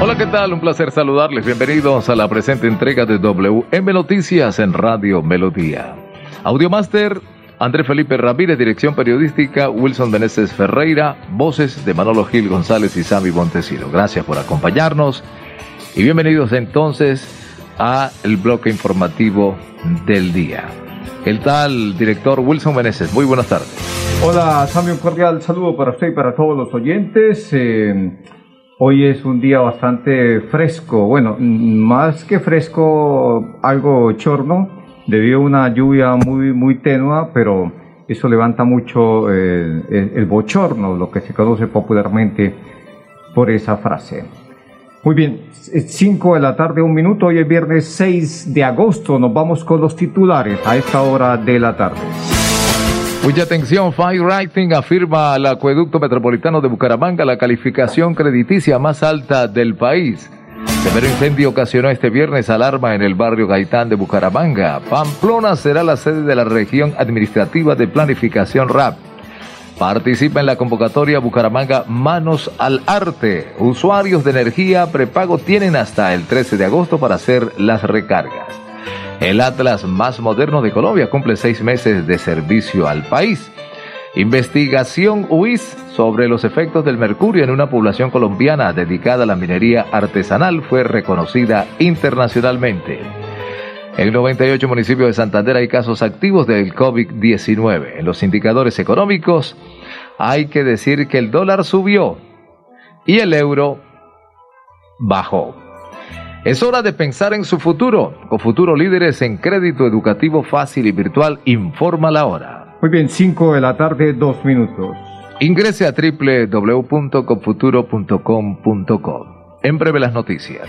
Hola, ¿qué tal? Un placer saludarles. Bienvenidos a la presente entrega de WM Noticias en Radio Melodía. Audiomaster, André Felipe Ramírez, dirección periodística, Wilson Meneses Ferreira, voces de Manolo Gil González y Sammy Montesino. Gracias por acompañarnos y bienvenidos entonces a el bloque informativo del día. ¿Qué tal, director Wilson Meneses? Muy buenas tardes. Hola, Sammy, un cordial saludo para usted y para todos los oyentes. Eh, Hoy es un día bastante fresco, bueno, más que fresco, algo chorno, debido a una lluvia muy, muy tenua, pero eso levanta mucho eh, el, bochorno, lo que se conoce popularmente por esa frase. Muy bien, 5 de la tarde, un minuto, hoy es viernes 6 de agosto, nos vamos con los titulares a esta hora de la tarde. Mucha atención, Fire Writing afirma al acueducto metropolitano de Bucaramanga la calificación crediticia más alta del país. Severo incendio ocasionó este viernes alarma en el barrio Gaitán de Bucaramanga. Pamplona será la sede de la región administrativa de planificación RAP. Participa en la convocatoria Bucaramanga Manos al Arte. Usuarios de energía prepago tienen hasta el 13 de agosto para hacer las recargas. El Atlas más moderno de Colombia cumple seis meses de servicio al país. Investigación UIS sobre los efectos del mercurio en una población colombiana dedicada a la minería artesanal fue reconocida internacionalmente. En 98 municipios de Santander hay casos activos del COVID-19. En los indicadores económicos hay que decir que el dólar subió y el euro bajó. Es hora de pensar en su futuro. Con Futuro Líderes en Crédito Educativo Fácil y Virtual, informa la hora. Muy bien, 5 de la tarde, 2 minutos. Ingrese a www.confuturo.com.co. En breve las noticias.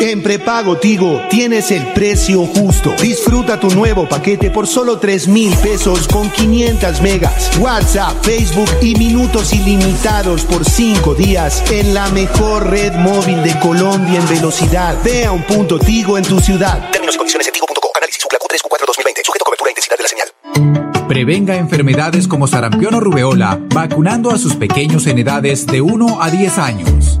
En prepago Tigo tienes el precio justo. Disfruta tu nuevo paquete por solo 3 mil pesos con 500 megas, WhatsApp, Facebook y minutos ilimitados por 5 días en la mejor red móvil de Colombia en velocidad. Ve a un punto Tigo en tu ciudad. Términos y condiciones en tigo.com. Análisis Q3 Q4 2020. Sujeto a cobertura e intensidad de la señal. Prevenga enfermedades como sarampión o rubeola vacunando a sus pequeños en edades de 1 a 10 años.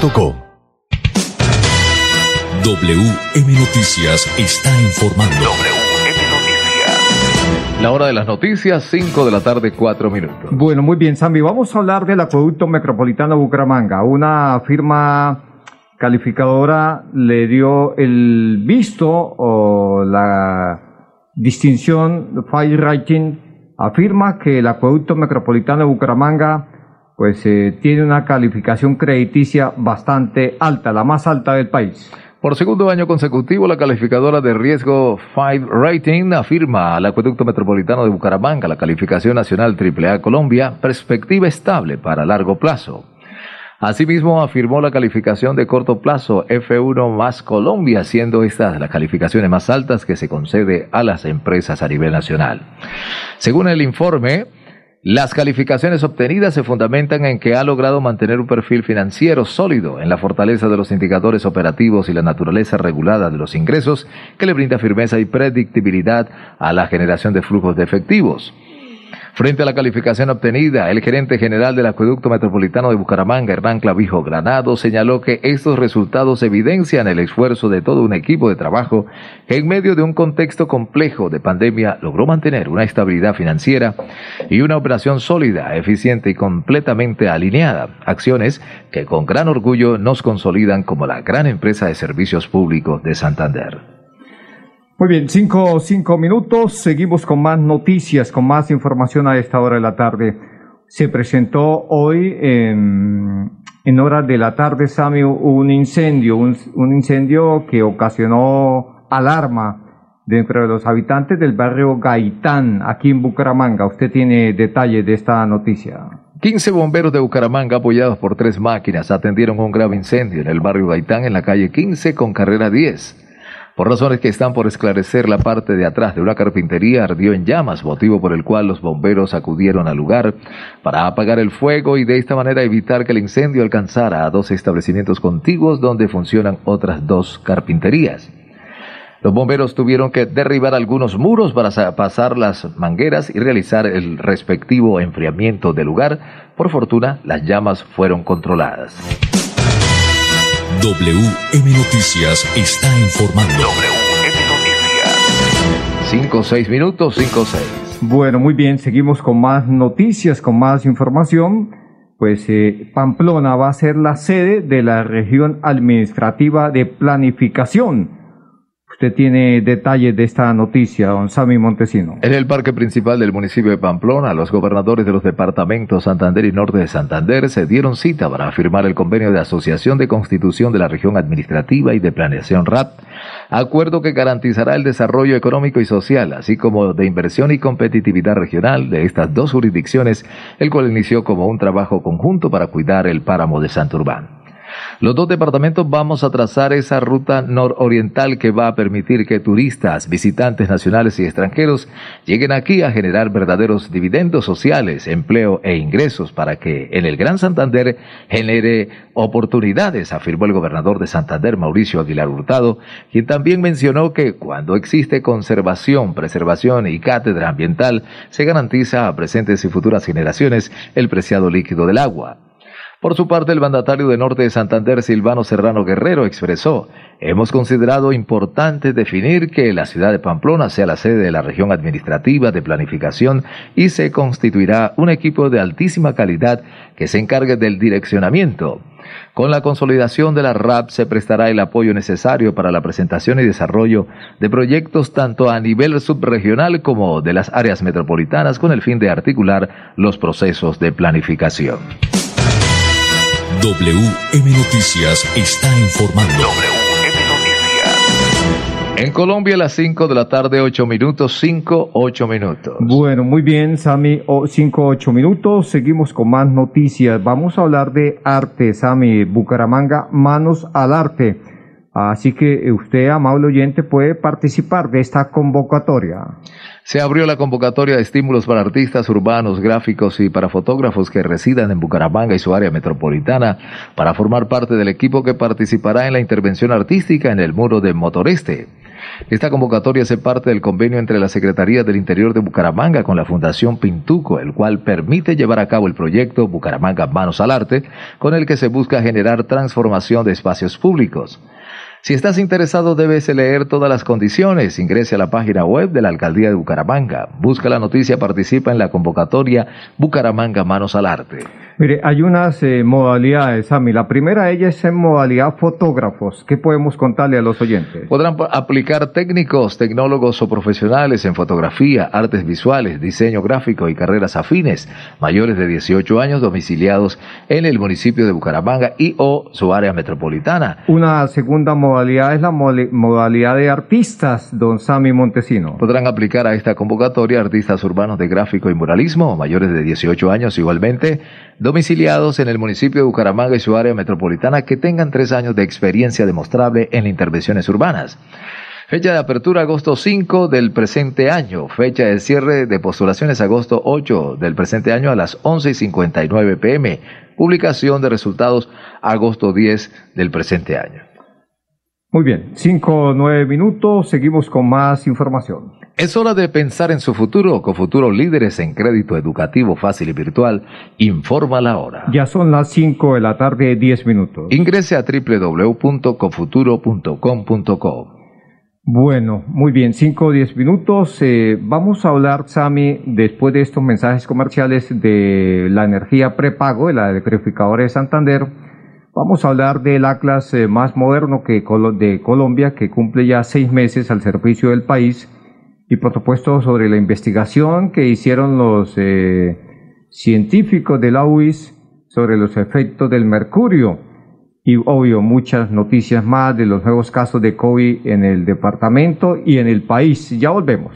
WM Noticias está informando. WM Noticias. La hora de las noticias, 5 de la tarde, 4 minutos. Bueno, muy bien, Sammy. Vamos a hablar del acueducto metropolitano Bucaramanga. Una firma calificadora le dio el visto o la distinción Fire Rating. Afirma que el acueducto metropolitano de Bucaramanga pues eh, tiene una calificación crediticia bastante alta, la más alta del país. Por segundo año consecutivo, la calificadora de riesgo Five Rating afirma al Acueducto Metropolitano de Bucaramanga la calificación nacional AAA Colombia, perspectiva estable para largo plazo. Asimismo, afirmó la calificación de corto plazo F1 más Colombia, siendo estas las calificaciones más altas que se concede a las empresas a nivel nacional. Según el informe, las calificaciones obtenidas se fundamentan en que ha logrado mantener un perfil financiero sólido en la fortaleza de los indicadores operativos y la naturaleza regulada de los ingresos que le brinda firmeza y predictibilidad a la generación de flujos de efectivos. Frente a la calificación obtenida, el gerente general del Acueducto Metropolitano de Bucaramanga, Hernán Clavijo Granado, señaló que estos resultados evidencian el esfuerzo de todo un equipo de trabajo que en medio de un contexto complejo de pandemia logró mantener una estabilidad financiera y una operación sólida, eficiente y completamente alineada. Acciones que con gran orgullo nos consolidan como la gran empresa de servicios públicos de Santander. Muy bien, cinco, cinco minutos. Seguimos con más noticias, con más información a esta hora de la tarde. Se presentó hoy en, en horas de la tarde, Sami, un incendio, un, un incendio que ocasionó alarma dentro de los habitantes del barrio Gaitán, aquí en Bucaramanga. Usted tiene detalles de esta noticia. 15 bomberos de Bucaramanga, apoyados por tres máquinas, atendieron un grave incendio en el barrio Gaitán, en la calle 15 con carrera 10. Por razones que están por esclarecer, la parte de atrás de una carpintería ardió en llamas, motivo por el cual los bomberos acudieron al lugar para apagar el fuego y de esta manera evitar que el incendio alcanzara a dos establecimientos contiguos donde funcionan otras dos carpinterías. Los bomberos tuvieron que derribar algunos muros para pasar las mangueras y realizar el respectivo enfriamiento del lugar. Por fortuna, las llamas fueron controladas. WM Noticias está informando. WM Noticias. 5 o 6 minutos, 5 o 6. Bueno, muy bien, seguimos con más noticias, con más información. Pues eh, Pamplona va a ser la sede de la región administrativa de planificación Usted tiene detalles de esta noticia, don Sami Montesino. En el parque principal del municipio de Pamplona, los gobernadores de los departamentos Santander y Norte de Santander se dieron cita para firmar el convenio de asociación de constitución de la región administrativa y de planeación RAP, acuerdo que garantizará el desarrollo económico y social, así como de inversión y competitividad regional de estas dos jurisdicciones, el cual inició como un trabajo conjunto para cuidar el páramo de Santurbán. Los dos departamentos vamos a trazar esa ruta nororiental que va a permitir que turistas, visitantes nacionales y extranjeros lleguen aquí a generar verdaderos dividendos sociales, empleo e ingresos para que en el Gran Santander genere oportunidades, afirmó el gobernador de Santander, Mauricio Aguilar Hurtado, quien también mencionó que cuando existe conservación, preservación y cátedra ambiental, se garantiza a presentes y futuras generaciones el preciado líquido del agua. Por su parte, el mandatario de Norte de Santander, Silvano Serrano Guerrero, expresó, hemos considerado importante definir que la ciudad de Pamplona sea la sede de la región administrativa de planificación y se constituirá un equipo de altísima calidad que se encargue del direccionamiento. Con la consolidación de la RAP se prestará el apoyo necesario para la presentación y desarrollo de proyectos tanto a nivel subregional como de las áreas metropolitanas con el fin de articular los procesos de planificación. WM Noticias está informando. WM Noticias. En Colombia a las 5 de la tarde, 8 minutos, 5, 8 minutos. Bueno, muy bien, Sami, 5, 8 minutos. Seguimos con más noticias. Vamos a hablar de arte, Sami. Bucaramanga, manos al arte. Así que usted, amable oyente, puede participar de esta convocatoria. Se abrió la convocatoria de estímulos para artistas urbanos, gráficos y para fotógrafos que residan en Bucaramanga y su área metropolitana para formar parte del equipo que participará en la intervención artística en el muro de Motoreste. Esta convocatoria hace parte del convenio entre la Secretaría del Interior de Bucaramanga con la Fundación Pintuco, el cual permite llevar a cabo el proyecto Bucaramanga Manos al Arte, con el que se busca generar transformación de espacios públicos. Si estás interesado debes leer todas las condiciones. Ingrese a la página web de la Alcaldía de Bucaramanga. Busca la noticia, participa en la convocatoria Bucaramanga Manos al Arte. Mire, hay unas eh, modalidades, Sami. La primera de ellas es en modalidad fotógrafos. ¿Qué podemos contarle a los oyentes? Podrán aplicar técnicos, tecnólogos o profesionales en fotografía, artes visuales, diseño gráfico y carreras afines, mayores de 18 años domiciliados en el municipio de Bucaramanga y o su área metropolitana. Una segunda modalidad es la modalidad de artistas, don Sami Montesino. Podrán aplicar a esta convocatoria artistas urbanos de gráfico y muralismo, mayores de 18 años igualmente, domiciliados en el municipio de Bucaramanga y su área metropolitana que tengan tres años de experiencia demostrable en intervenciones urbanas. Fecha de apertura agosto 5 del presente año. Fecha de cierre de postulaciones agosto 8 del presente año a las 11 y 59 pm. Publicación de resultados agosto 10 del presente año. Muy bien, 5 o 9 minutos, seguimos con más información. Es hora de pensar en su futuro. Con futuros líderes en crédito educativo fácil y virtual, informa la hora. Ya son las 5 de la tarde, 10 minutos. Ingrese a www.cofuturo.com.co. Bueno, muy bien, 5 o 10 minutos. Eh, vamos a hablar, Sami, después de estos mensajes comerciales de la energía prepago, de la electrificadora de Santander. Vamos a hablar del Atlas eh, más moderno que de Colombia, que cumple ya seis meses al servicio del país. Y por supuesto sobre la investigación que hicieron los eh, científicos de la UIS sobre los efectos del mercurio y obvio muchas noticias más de los nuevos casos de COVID en el departamento y en el país. Ya volvemos.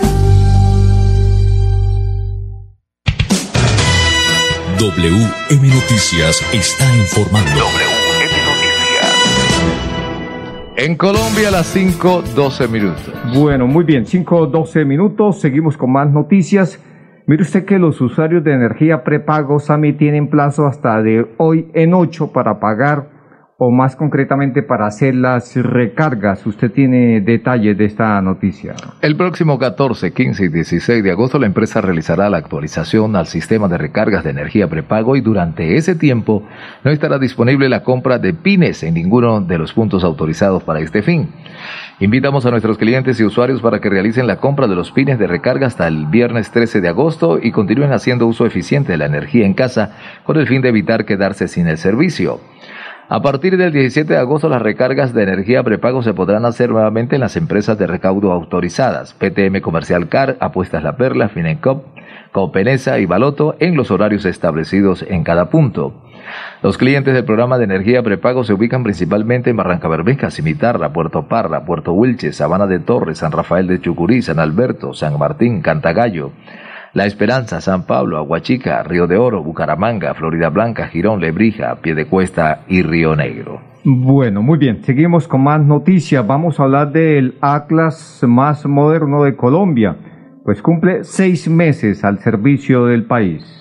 WM Noticias está informando. WM Noticias. En Colombia a las 5.12 minutos. Bueno, muy bien, 5.12 minutos. Seguimos con más noticias. Mire usted que los usuarios de energía prepago SAMI tienen plazo hasta de hoy en 8 para pagar o más concretamente para hacer las recargas. Usted tiene detalles de esta noticia. El próximo 14, 15 y 16 de agosto la empresa realizará la actualización al sistema de recargas de energía prepago y durante ese tiempo no estará disponible la compra de pines en ninguno de los puntos autorizados para este fin. Invitamos a nuestros clientes y usuarios para que realicen la compra de los pines de recarga hasta el viernes 13 de agosto y continúen haciendo uso eficiente de la energía en casa con el fin de evitar quedarse sin el servicio. A partir del 17 de agosto las recargas de energía prepago se podrán hacer nuevamente en las empresas de recaudo autorizadas, PTM Comercial Car, Apuestas La Perla, Finencop, Copenesa y Baloto en los horarios establecidos en cada punto. Los clientes del programa de energía prepago se ubican principalmente en Barranca Bermeja, Cimitarra, Puerto Parra, Puerto Wilche, Sabana de Torres, San Rafael de Chucurí, San Alberto, San Martín, Cantagallo, la Esperanza, San Pablo, Aguachica, Río de Oro, Bucaramanga, Florida Blanca, Girón, Lebrija, Piedecuesta y Río Negro. Bueno, muy bien, seguimos con más noticias. Vamos a hablar del Atlas más moderno de Colombia, pues cumple seis meses al servicio del país.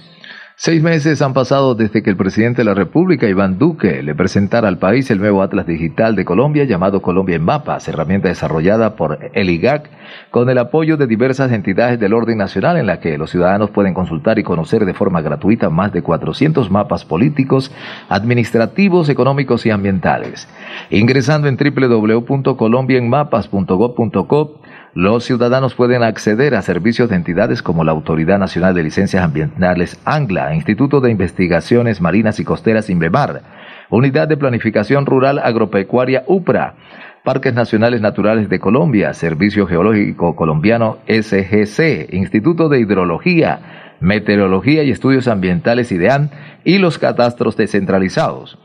Seis meses han pasado desde que el presidente de la República, Iván Duque, le presentara al país el nuevo Atlas Digital de Colombia llamado Colombia en Mapas, herramienta desarrollada por el IGAC con el apoyo de diversas entidades del orden nacional en la que los ciudadanos pueden consultar y conocer de forma gratuita más de 400 mapas políticos, administrativos, económicos y ambientales. Ingresando en www.colombienmapas.gov.co los ciudadanos pueden acceder a servicios de entidades como la Autoridad Nacional de Licencias Ambientales ANGLA, Instituto de Investigaciones Marinas y Costeras INVEMAR, Unidad de Planificación Rural Agropecuaria UPRA, Parques Nacionales Naturales de Colombia, Servicio Geológico Colombiano SGC, Instituto de Hidrología, Meteorología y Estudios Ambientales IDEAN y los catastros descentralizados.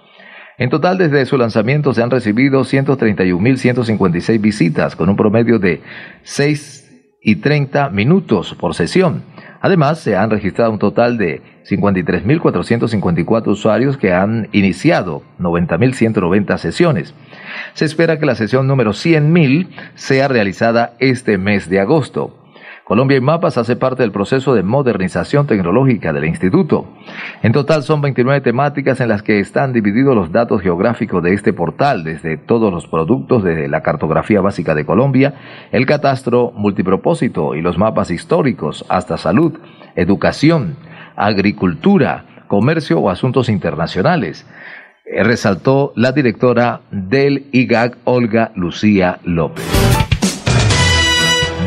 En total, desde su lanzamiento se han recibido 131.156 visitas, con un promedio de 6 y 30 minutos por sesión. Además, se han registrado un total de 53.454 usuarios que han iniciado 90.190 sesiones. Se espera que la sesión número 100.000 sea realizada este mes de agosto. Colombia y Mapas hace parte del proceso de modernización tecnológica del instituto. En total son 29 temáticas en las que están divididos los datos geográficos de este portal, desde todos los productos, desde la cartografía básica de Colombia, el catastro multipropósito y los mapas históricos, hasta salud, educación, agricultura, comercio o asuntos internacionales eh, resaltó la directora del IGAC, Olga Lucía López.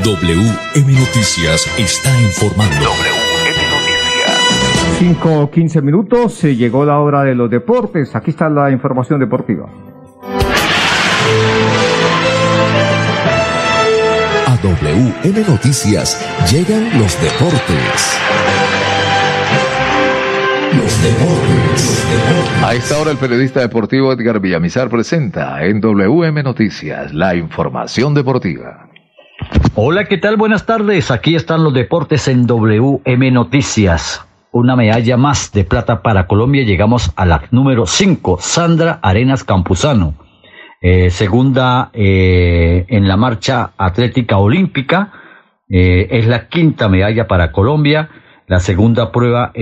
WM Noticias está informando. WM Noticias. 5 15 minutos, se llegó la hora de los deportes. Aquí está la información deportiva. A WM Noticias llegan los deportes. Los deportes, A esta hora el periodista deportivo Edgar Villamizar presenta en WM Noticias la información deportiva. Hola, ¿qué tal? Buenas tardes. Aquí están los deportes en WM Noticias. Una medalla más de plata para Colombia. Llegamos a la número 5, Sandra Arenas Campuzano. Eh, segunda eh, en la marcha atlética olímpica. Eh, es la quinta medalla para Colombia. La segunda prueba,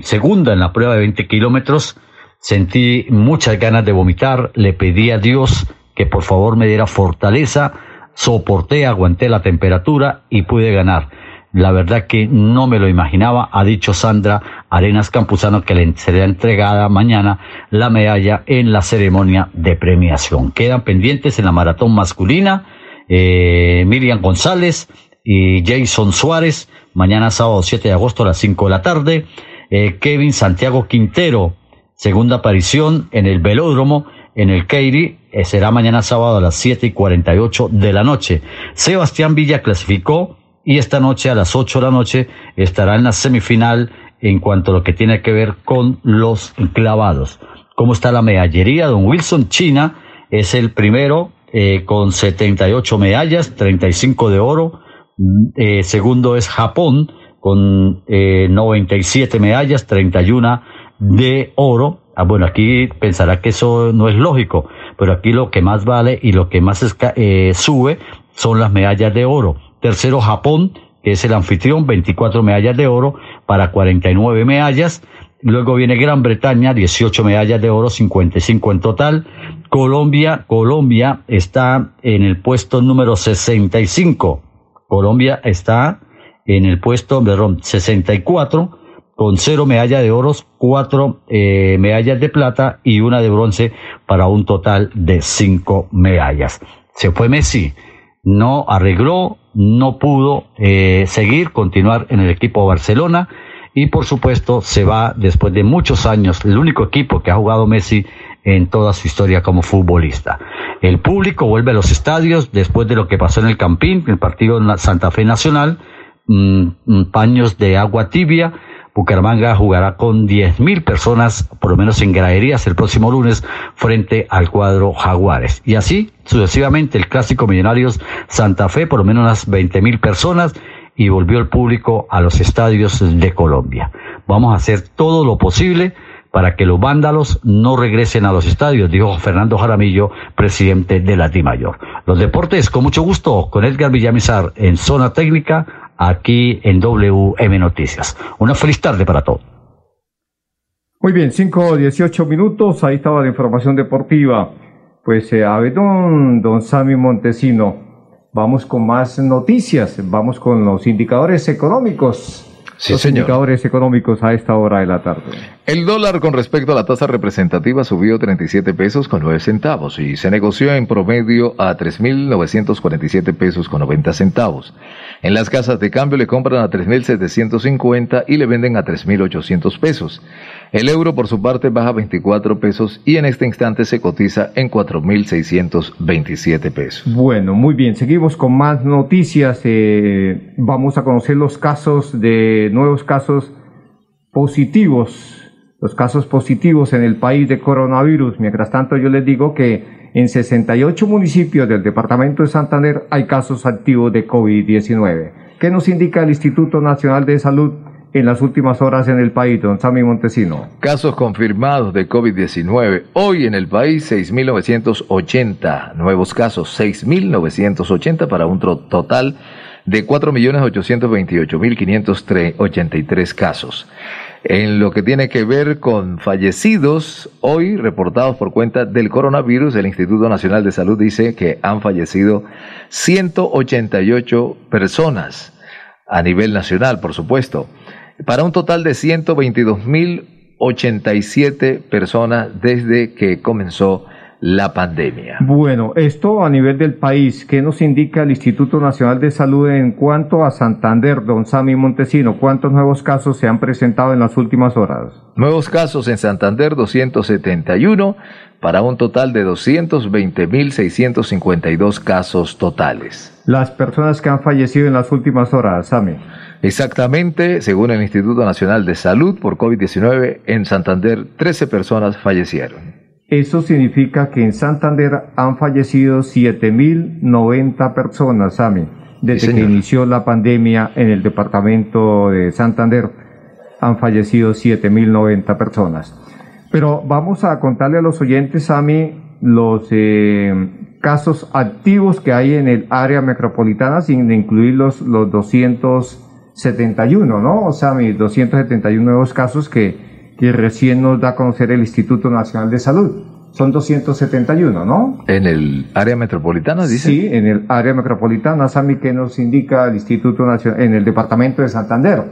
segunda en la prueba de 20 kilómetros. Sentí muchas ganas de vomitar. Le pedí a Dios que por favor me diera fortaleza soporté, aguanté la temperatura y pude ganar. La verdad que no me lo imaginaba, ha dicho Sandra Arenas Campuzano que le será entregada mañana la medalla en la ceremonia de premiación. Quedan pendientes en la maratón masculina eh, Miriam González y Jason Suárez, mañana sábado 7 de agosto a las 5 de la tarde. Eh, Kevin Santiago Quintero, segunda aparición en el velódromo en el Keiri será mañana sábado a las 7 y 48 de la noche. Sebastián Villa clasificó y esta noche a las 8 de la noche estará en la semifinal en cuanto a lo que tiene que ver con los clavados. ¿Cómo está la medallería? Don Wilson China es el primero eh, con 78 medallas, 35 de oro. Eh, segundo es Japón con 97 medallas, 31 de oro. Ah, bueno, aquí pensará que eso no es lógico, pero aquí lo que más vale y lo que más eh, sube son las medallas de oro. Tercero, Japón, que es el anfitrión, 24 medallas de oro para 49 medallas. Luego viene Gran Bretaña, 18 medallas de oro, 55 en total. Colombia, Colombia está en el puesto número 65. Colombia está en el puesto, perdón, 64 con cero medallas de oro, cuatro eh, medallas de plata y una de bronce para un total de cinco medallas. Se fue Messi, no arregló, no pudo eh, seguir, continuar en el equipo Barcelona y por supuesto se va después de muchos años, el único equipo que ha jugado Messi en toda su historia como futbolista. El público vuelve a los estadios después de lo que pasó en el Campín, el partido en la Santa Fe Nacional, mm, mm, paños de agua tibia, Bucaramanga jugará con 10.000 personas, por lo menos en graderías, el próximo lunes frente al cuadro Jaguares. Y así, sucesivamente, el clásico Millonarios Santa Fe, por lo menos unas 20.000 personas, y volvió el público a los estadios de Colombia. Vamos a hacer todo lo posible para que los vándalos no regresen a los estadios, dijo Fernando Jaramillo, presidente de la Mayor. Los deportes, con mucho gusto, con Edgar Villamizar en zona técnica, aquí en WM Noticias. Una feliz tarde para todos. Muy bien, 5 18 minutos, ahí estaba la información deportiva. Pues eh, don, don Sammy Montesino, vamos con más noticias, vamos con los indicadores económicos. Sí, los señor. indicadores económicos a esta hora de la tarde. El dólar con respecto a la tasa representativa subió 37 pesos con 9 centavos y se negoció en promedio a 3.947 pesos con 90 centavos. En las casas de cambio le compran a 3.750 y le venden a 3.800 pesos. El euro por su parte baja 24 pesos y en este instante se cotiza en 4.627 pesos. Bueno, muy bien, seguimos con más noticias. eh, vamos a conocer los casos de nuevos casos positivos, los casos positivos en el país de coronavirus. Mientras tanto, yo les digo que en 68 municipios del departamento de Santander hay casos activos de COVID-19. ¿Qué nos indica el Instituto Nacional de Salud en las últimas horas en el país, don Sammy Montesino? Casos confirmados de COVID-19. Hoy en el país 6.980 nuevos casos, 6.980 para un total de 4.828.583 casos. En lo que tiene que ver con fallecidos, hoy reportados por cuenta del coronavirus, el Instituto Nacional de Salud dice que han fallecido 188 personas a nivel nacional, por supuesto, para un total de 122.087 personas desde que comenzó la pandemia. Bueno, esto a nivel del país, ¿qué nos indica el Instituto Nacional de Salud en cuanto a Santander, don Sammy Montesino? ¿Cuántos nuevos casos se han presentado en las últimas horas? Nuevos casos en Santander 271 para un total de 220.652 casos totales. Las personas que han fallecido en las últimas horas, Sammy. Exactamente, según el Instituto Nacional de Salud por COVID-19, en Santander 13 personas fallecieron. Eso significa que en Santander han fallecido 7.090 personas, Sammy, desde que inició la pandemia en el departamento de Santander. Han fallecido 7.090 personas. Pero vamos a contarle a los oyentes, Sammy, los eh, casos activos que hay en el área metropolitana, sin incluir los, los 271, ¿no? Sammy, 271 nuevos casos que, que recién nos da a conocer el Instituto Nacional de Salud. Son 271, ¿no? En el área metropolitana, dice. Sí, en el área metropolitana, Sami, que nos indica el Instituto Nacional, en el departamento de Santander.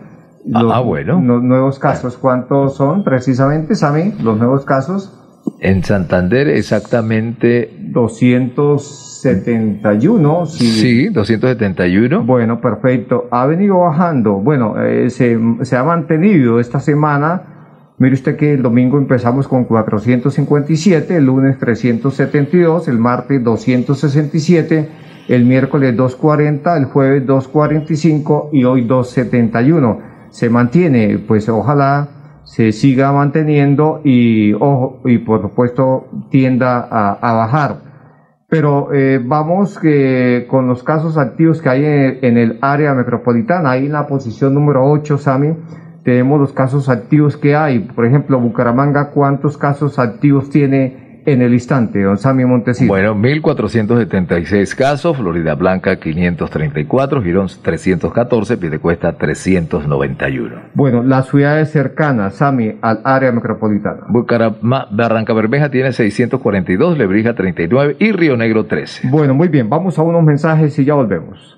Los ah, bueno. nu- nuevos casos, ¿cuántos son precisamente, Sami? Los nuevos casos. En Santander exactamente 271. Sí, Sí, 271. Bueno, perfecto. Ha venido bajando. Bueno, eh, se, se ha mantenido esta semana. Mire usted que el domingo empezamos con 457, el lunes 372, el martes 267, el miércoles 240, el jueves 245 y hoy 271. Se mantiene, pues ojalá se siga manteniendo y, ojo, y por supuesto tienda a, bajar. Pero eh, vamos que con los casos activos que hay en, en el área metropolitana, ahí en la posición número 8, Sami, tenemos los casos activos que hay. Por ejemplo, Bucaramanga, ¿cuántos casos activos tiene en el instante, don Sami Montesino? Bueno, 1.476 casos, Florida Blanca 534, Girón 314, Piedecuesta 391. Bueno, las ciudades cercanas, Sami, al área metropolitana. Bucaramanga, Barranca Bermeja tiene 642, Lebrija 39 y Río Negro 13. Bueno, muy bien, vamos a unos mensajes y ya volvemos.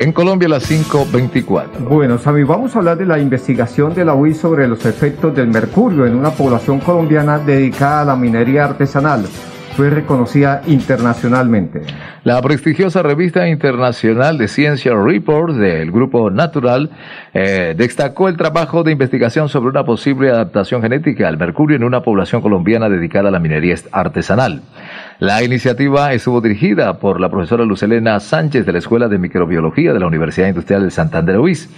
En Colombia las 5.24. Bueno, Sami, vamos a hablar de la investigación de la UIS sobre los efectos del mercurio en una población colombiana dedicada a la minería artesanal. Fue reconocida internacionalmente. La prestigiosa revista internacional de ciencia Report del grupo Natural eh, destacó el trabajo de investigación sobre una posible adaptación genética al mercurio en una población colombiana dedicada a la minería artesanal. La iniciativa estuvo dirigida por la profesora Lucelena Sánchez de la Escuela de Microbiología de la Universidad Industrial de Santander UIS.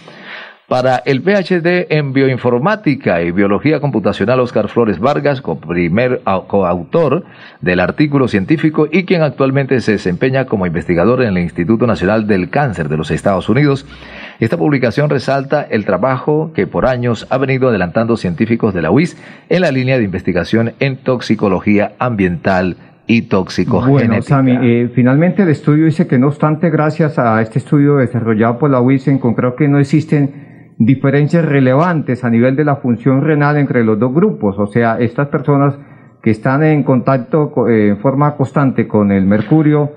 Para el PhD en Bioinformática y Biología Computacional Oscar Flores Vargas, primer coautor del artículo científico y quien actualmente se desempeña como investigador en el Instituto Nacional del Cáncer de los Estados Unidos, esta publicación resalta el trabajo que por años ha venido adelantando científicos de la UIS en la línea de investigación en toxicología ambiental y Bueno, Sami, eh, finalmente el estudio dice que no obstante, gracias a este estudio desarrollado por la UIS, encontró que no existen diferencias relevantes a nivel de la función renal entre los dos grupos. O sea, estas personas que están en contacto eh, en forma constante con el mercurio,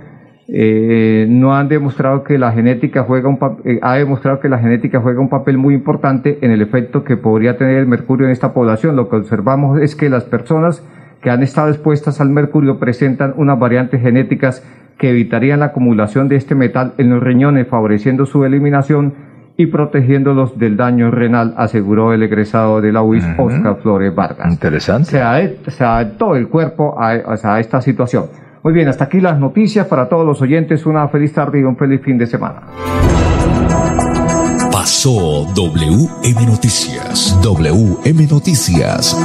eh, no han demostrado que la genética juega un ha demostrado que la genética juega un papel muy importante en el efecto que podría tener el mercurio en esta población. Lo que observamos es que las personas que han estado expuestas al mercurio presentan unas variantes genéticas que evitarían la acumulación de este metal en los riñones, favoreciendo su eliminación y protegiéndolos del daño renal, aseguró el egresado de la UIS, Oscar Flores Vargas. Interesante. Se, adaptó el cuerpo a, a esta situación. Muy bien, hasta aquí las noticias para todos los oyentes. Una feliz tarde y un feliz fin de semana. Pasó WM Noticias. WM Noticias.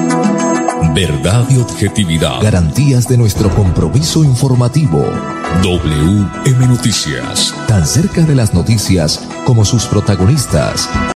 Verdad y objetividad. Garantías de nuestro compromiso informativo. WM Noticias. Tan cerca de las noticias como sus protagonistas.